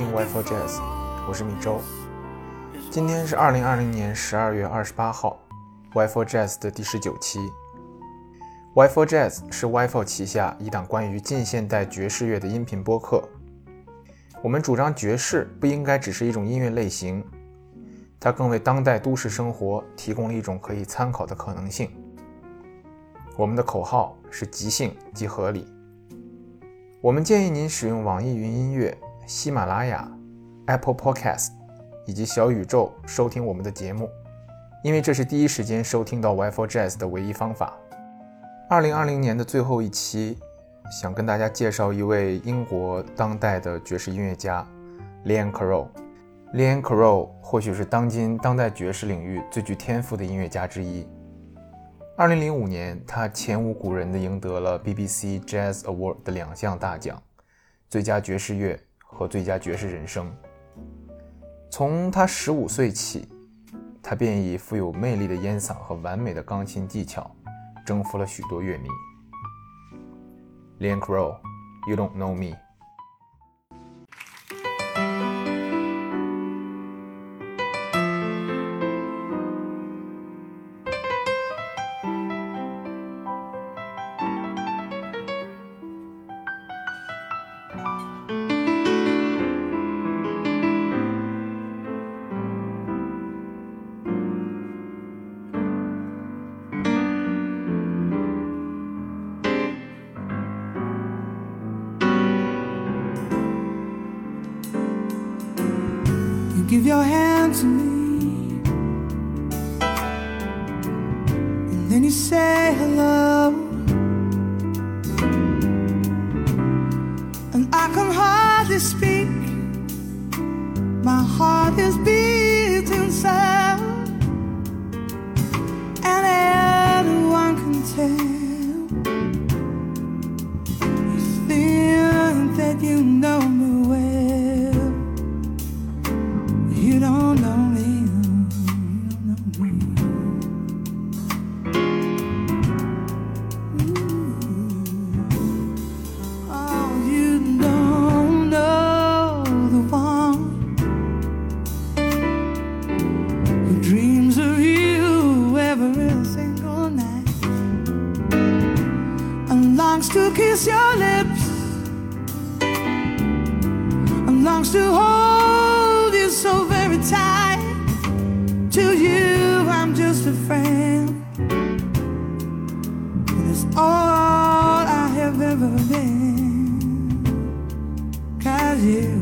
听 w i f o Jazz，我是米周。今天是二零二零年十二月二十八号 w i f o Jazz 的第十九期。w i f o Jazz 是 w i f o 旗下一档关于近现代爵士乐的音频播客。我们主张爵士不应该只是一种音乐类型，它更为当代都市生活提供了一种可以参考的可能性。我们的口号是即兴即合理。我们建议您使用网易云音乐、喜马拉雅、Apple Podcast 以及小宇宙收听我们的节目，因为这是第一时间收听到 Wi-Fi Jazz 的唯一方法。二零二零年的最后一期，想跟大家介绍一位英国当代的爵士音乐家 Liam Crow。Liam Crow 或许是当今当代爵士领域最具天赋的音乐家之一。二零零五年，他前无古人的赢得了 BBC Jazz Award 的两项大奖：最佳爵士乐和最佳爵士人生。从他十五岁起，他便以富有魅力的烟嗓和完美的钢琴技巧，征服了许多乐迷。Liam Crow，You don't know me。Give your hand to me, longs to hold you so very tight. To you, I'm just a friend. And it's all I have ever been. Cause you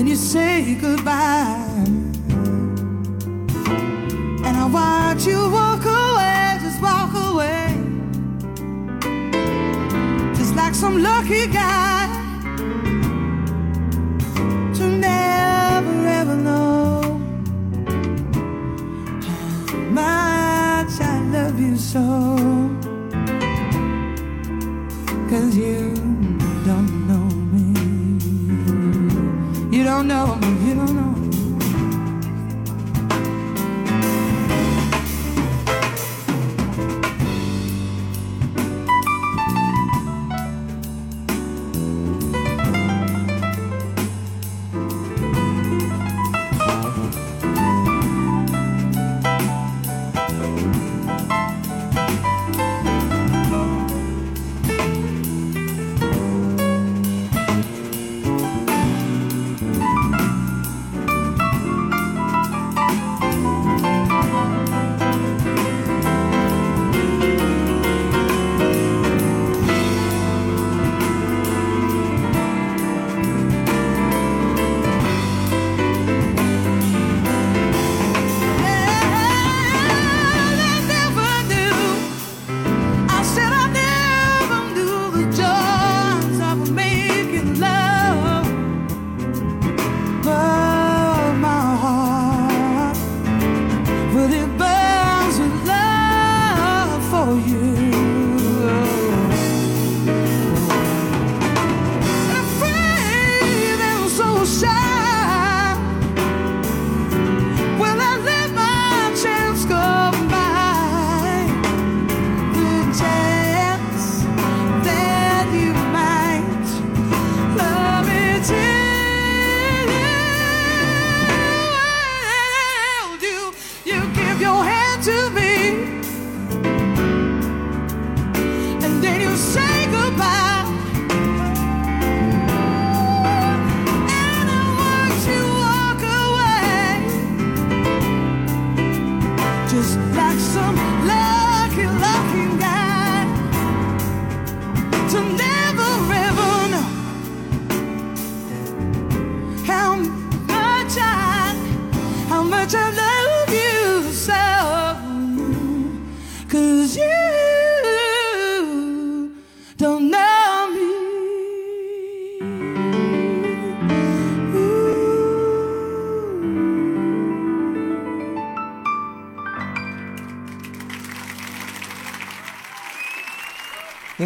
then you say goodbye. And I watch you walk away, just walk away. Just like some lucky guy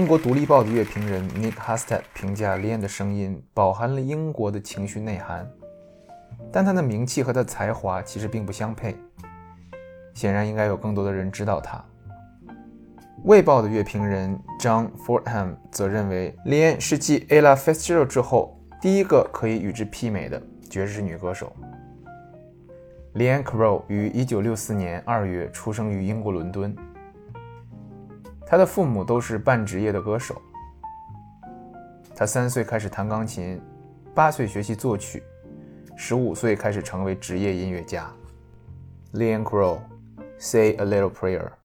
英国《独立报》的乐评人 Nick h a s t e d 评价 l i a n 的声音饱含了英国的情绪内涵，但他的名气和他的才华其实并不相配。显然，应该有更多的人知道他。《卫报》的乐评人 John Fordham 则认为 l i a n 是继 Ella Fitzgerald 之后第一个可以与之媲美的爵士女歌手。l i a n Crow 于1964年2月出生于英国伦敦。他的父母都是半职业的歌手。他三岁开始弹钢琴，八岁学习作曲，十五岁开始成为职业音乐家。Leon Crow, "Say a Little Prayer."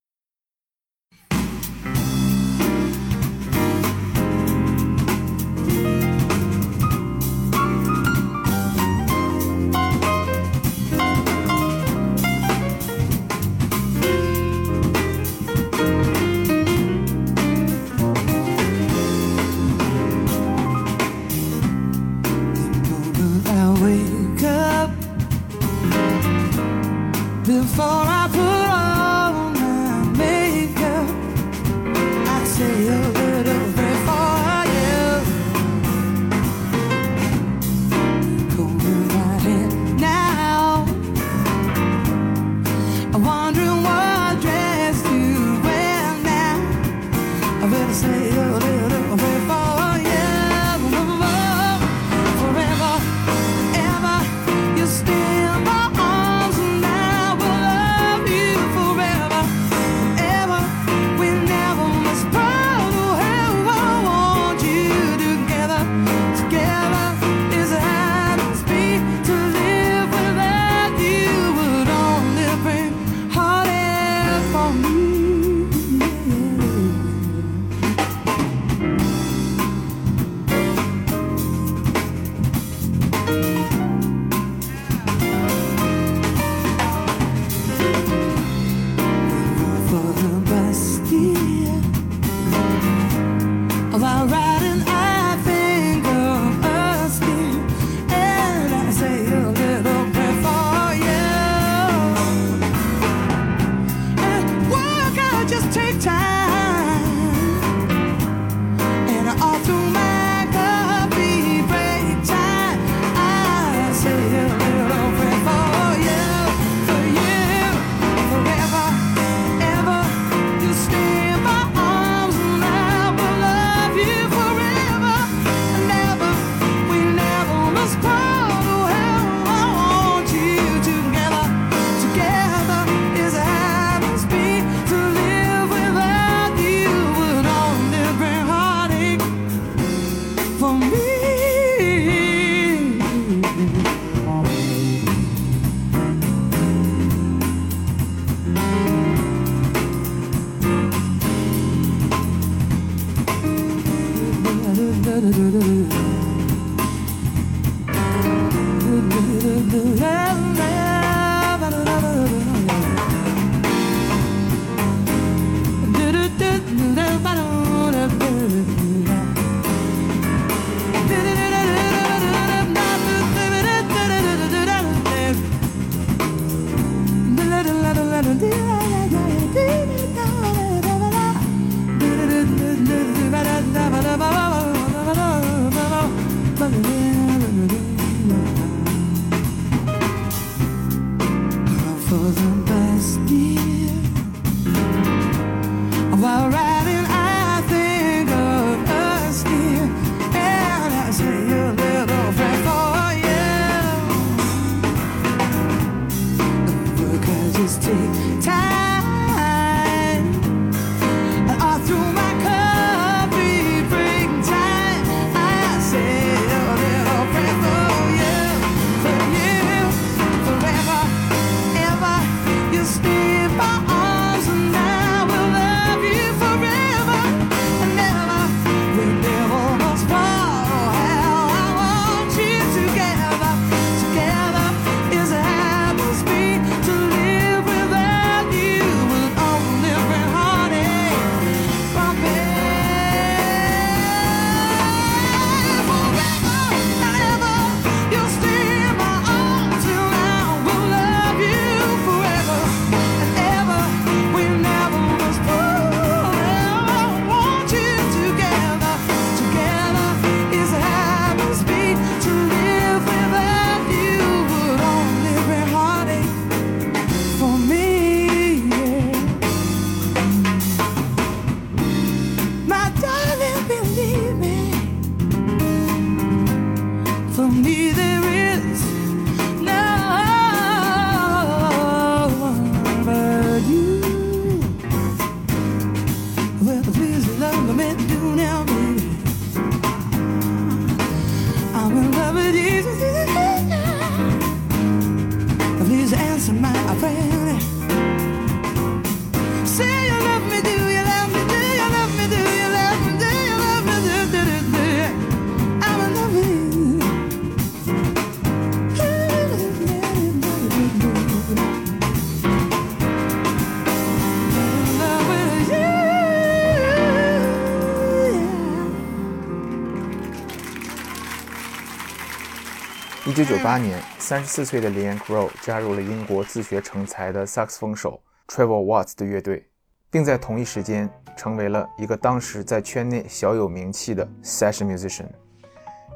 一九九八年，三十四岁的 Leanne Crow 加入了英国自学成才的萨克斯风手 Trevor Watts 的乐队，并在同一时间成为了一个当时在圈内小有名气的 session musician。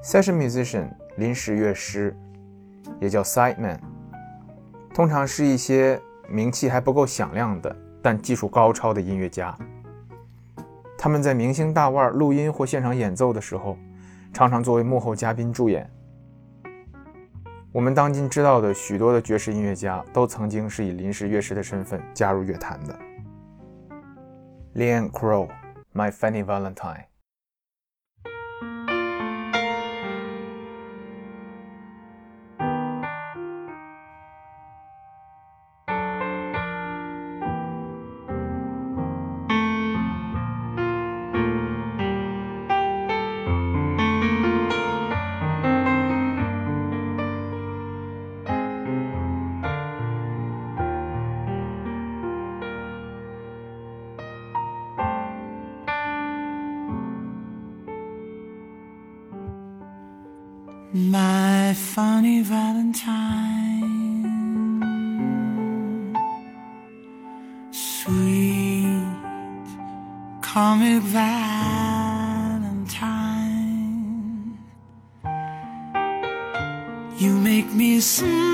session musician 临时乐师，也叫 sideman，通常是一些名气还不够响亮的，但技术高超的音乐家。他们在明星大腕录音或现场演奏的时候，常常作为幕后嘉宾助演。我们当今知道的许多的爵士音乐家，都曾经是以临时乐师的身份加入乐坛的。Leon Crow，My Funny Valentine》。Comic Valentine, you make me smile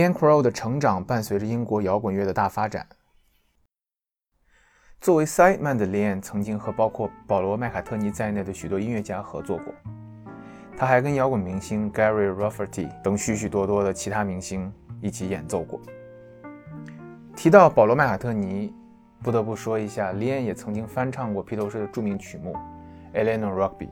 Lian Crow 的成长伴随着英国摇滚乐的大发展。作为 sideman 的 Lian 曾经和包括保罗·麦卡特尼在内的许多音乐家合作过，他还跟摇滚明星 Gary Rafferty 等许许多多的其他明星一起演奏过。提到保罗·麦卡特尼，不得不说一下，Lian 也曾经翻唱过披头士的著名曲目《Eleanor Rugby》。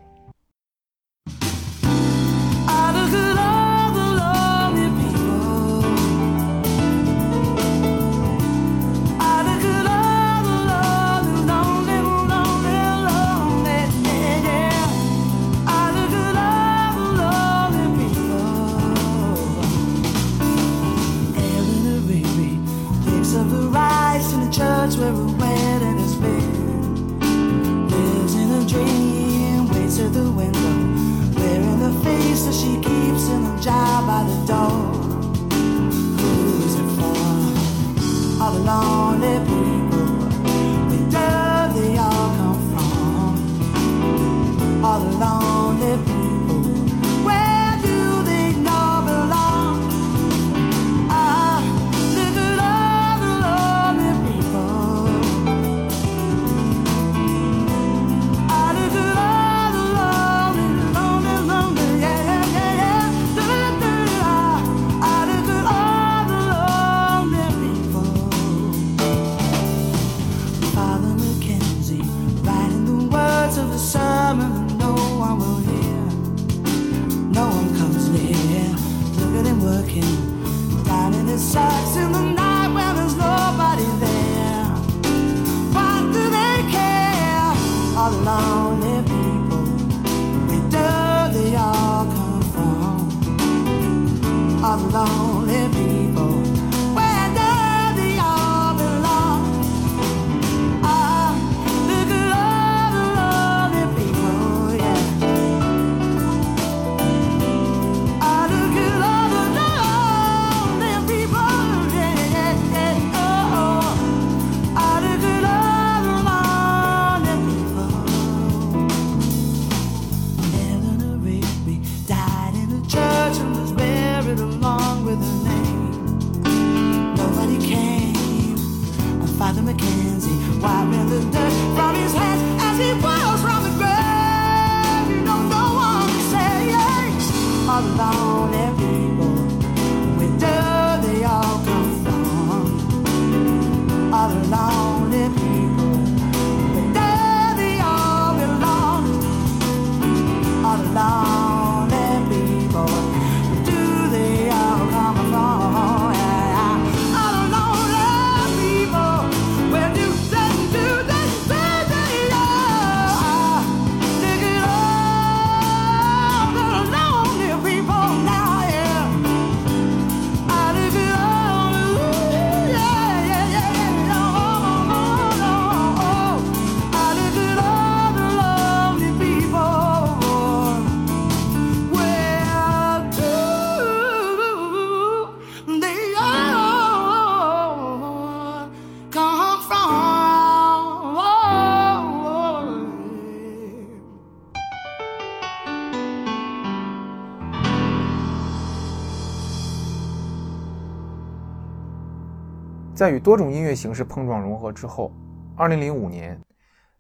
在与多种音乐形式碰撞融合之后，二零零五年，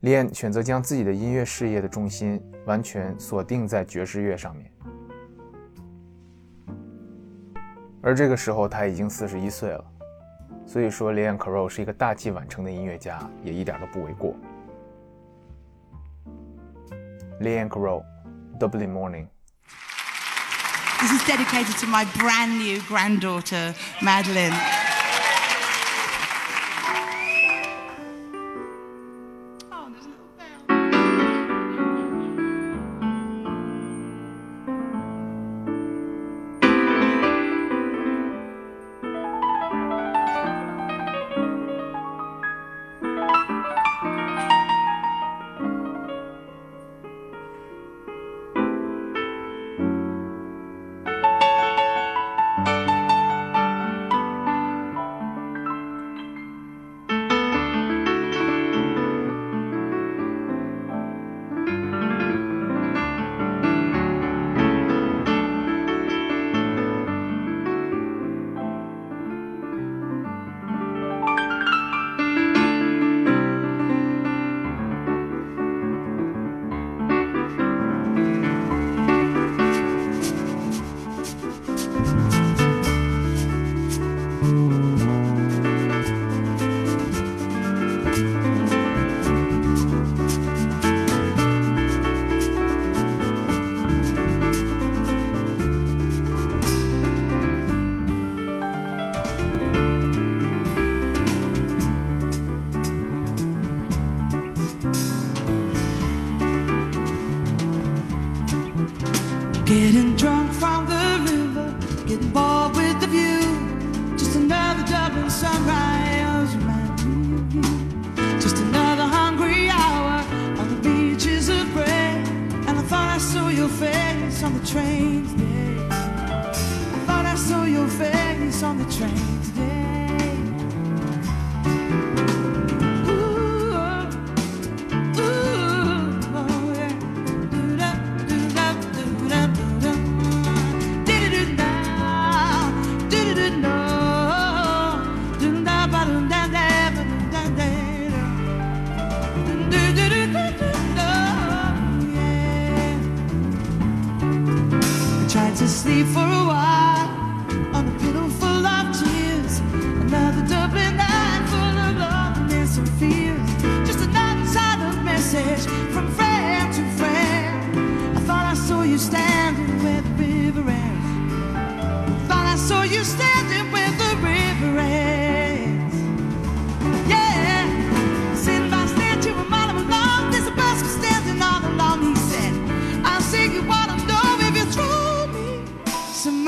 李安选择将自己的音乐事业的重心完全锁定在爵士乐上面。而这个时候，他已经四十一岁了，所以说李安 Crow 是一个大器晚成的音乐家，也一点都不为过。李安 Crow，《Dublin Morning》。This is dedicated to my brand new granddaughter, Madeline.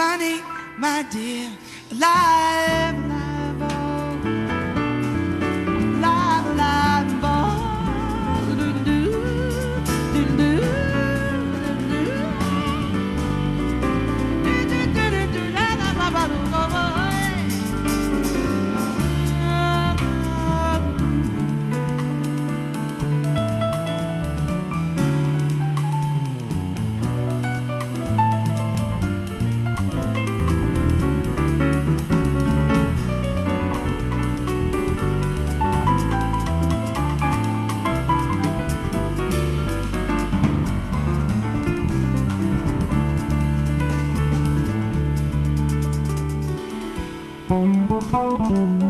money, my dear. Life. I'm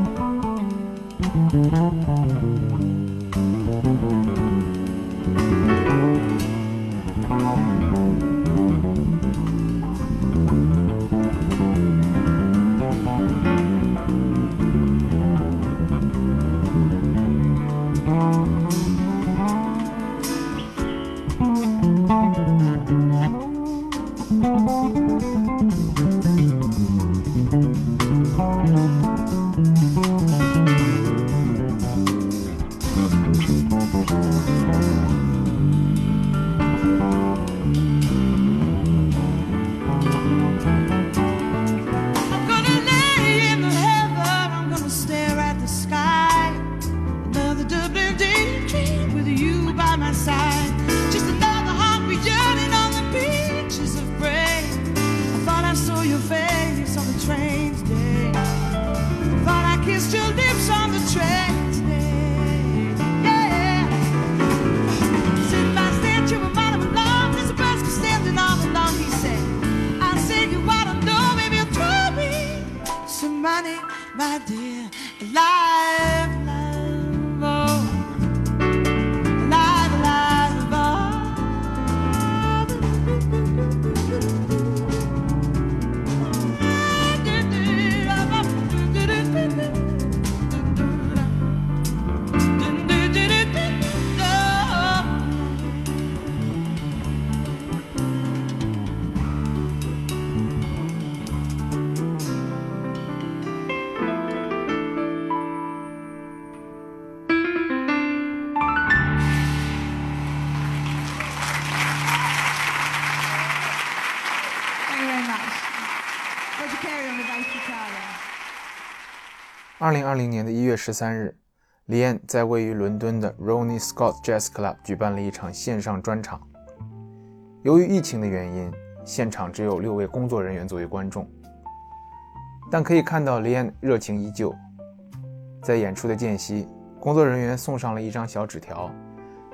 二零二零年的一月十三日，李安在位于伦敦的 Ronnie Scott Jazz Club 举办了一场线上专场。由于疫情的原因，现场只有六位工作人员作为观众，但可以看到李安热情依旧。在演出的间隙，工作人员送上了一张小纸条，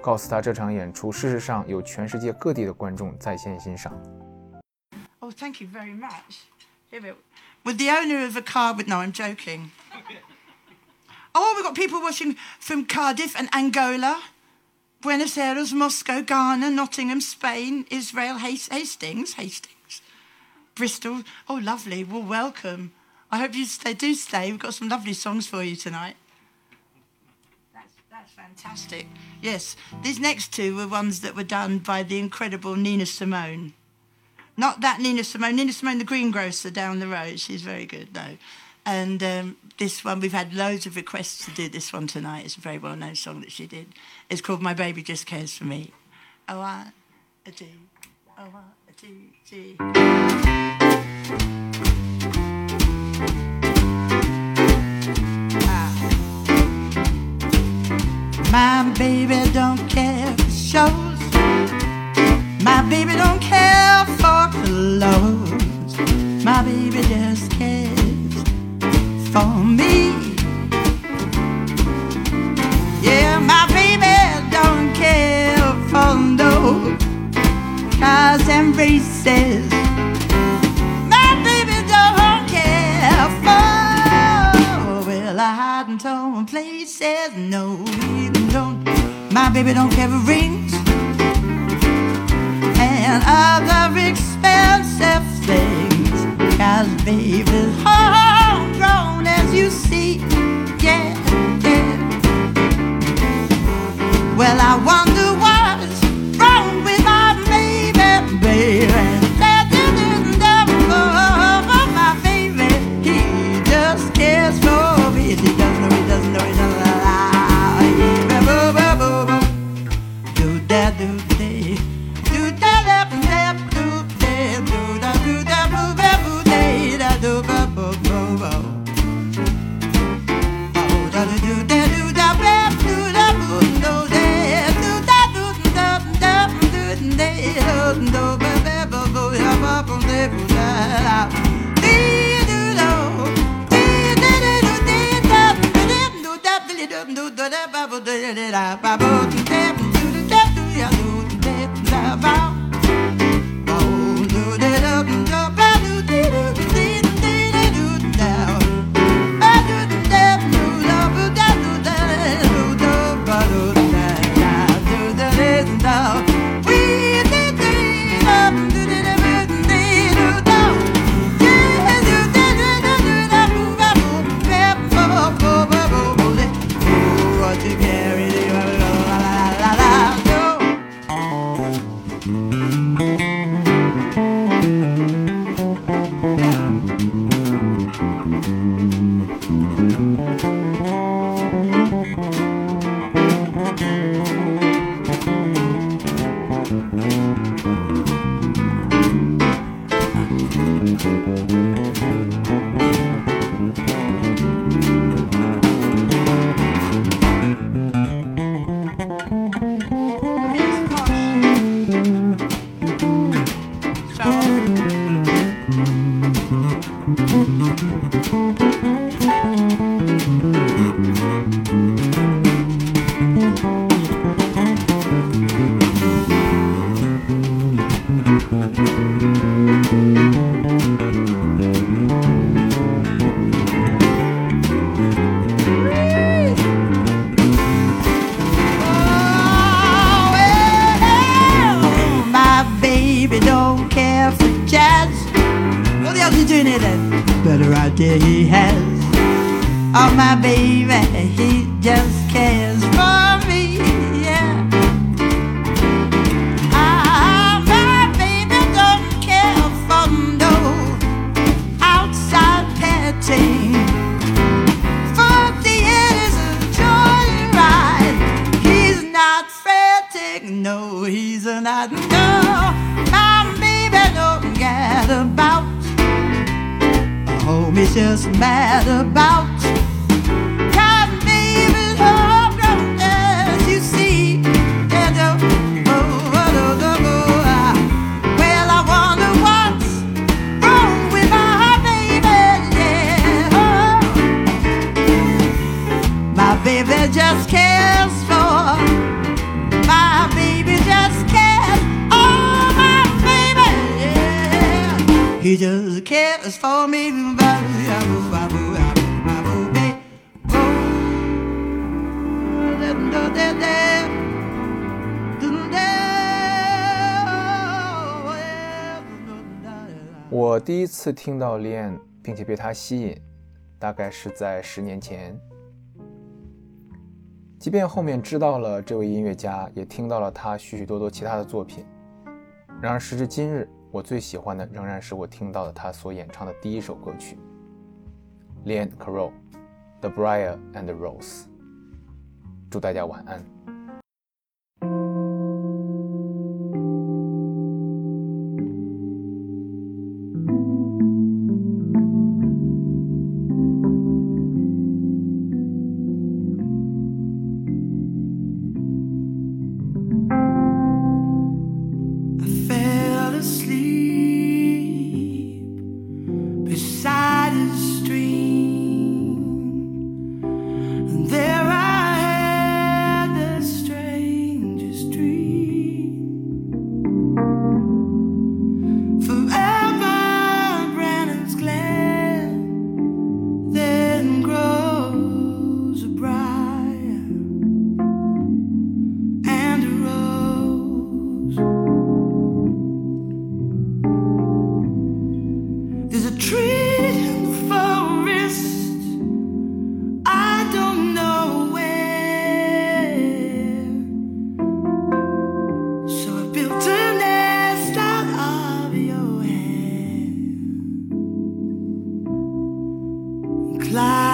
告诉他这场演出事实上有全世界各地的观众在线欣赏。Oh, thank you very much. We With the owner of a car, with no, I'm joking. Oh, we've got people watching from Cardiff and Angola, Buenos Aires, Moscow, Ghana, Nottingham, Spain, Israel, Hastings, Hastings, Bristol. Oh, lovely. Well, welcome. I hope you stay, do stay. We've got some lovely songs for you tonight. That's, that's fantastic. Yes, these next two were ones that were done by the incredible Nina Simone. Not that Nina Simone. Nina Simone, the greengrocer down the road. She's very good, no. And um, this one, we've had loads of requests to do this one tonight. It's a very well known song that she did. It's called My Baby Just Cares for Me. Oh, I, a do. Oh, I, a do, do. Ah. My baby don't care for shows. My baby don't care for clothes. My baby just cars and races. My baby don't care for well, I hide in torn places. No, he don't. My baby don't care for rings and other expensive things. Cause baby's homegrown as you see. Yeah, yeah. Well, I wonder 第一次听到 Lian，并且被他吸引，大概是在十年前。即便后面知道了这位音乐家，也听到了他许许多多其他的作品，然而时至今日，我最喜欢的仍然是我听到的他所演唱的第一首歌曲，Lian Carroll，《The Briar and Rose》。祝大家晚安。cloud.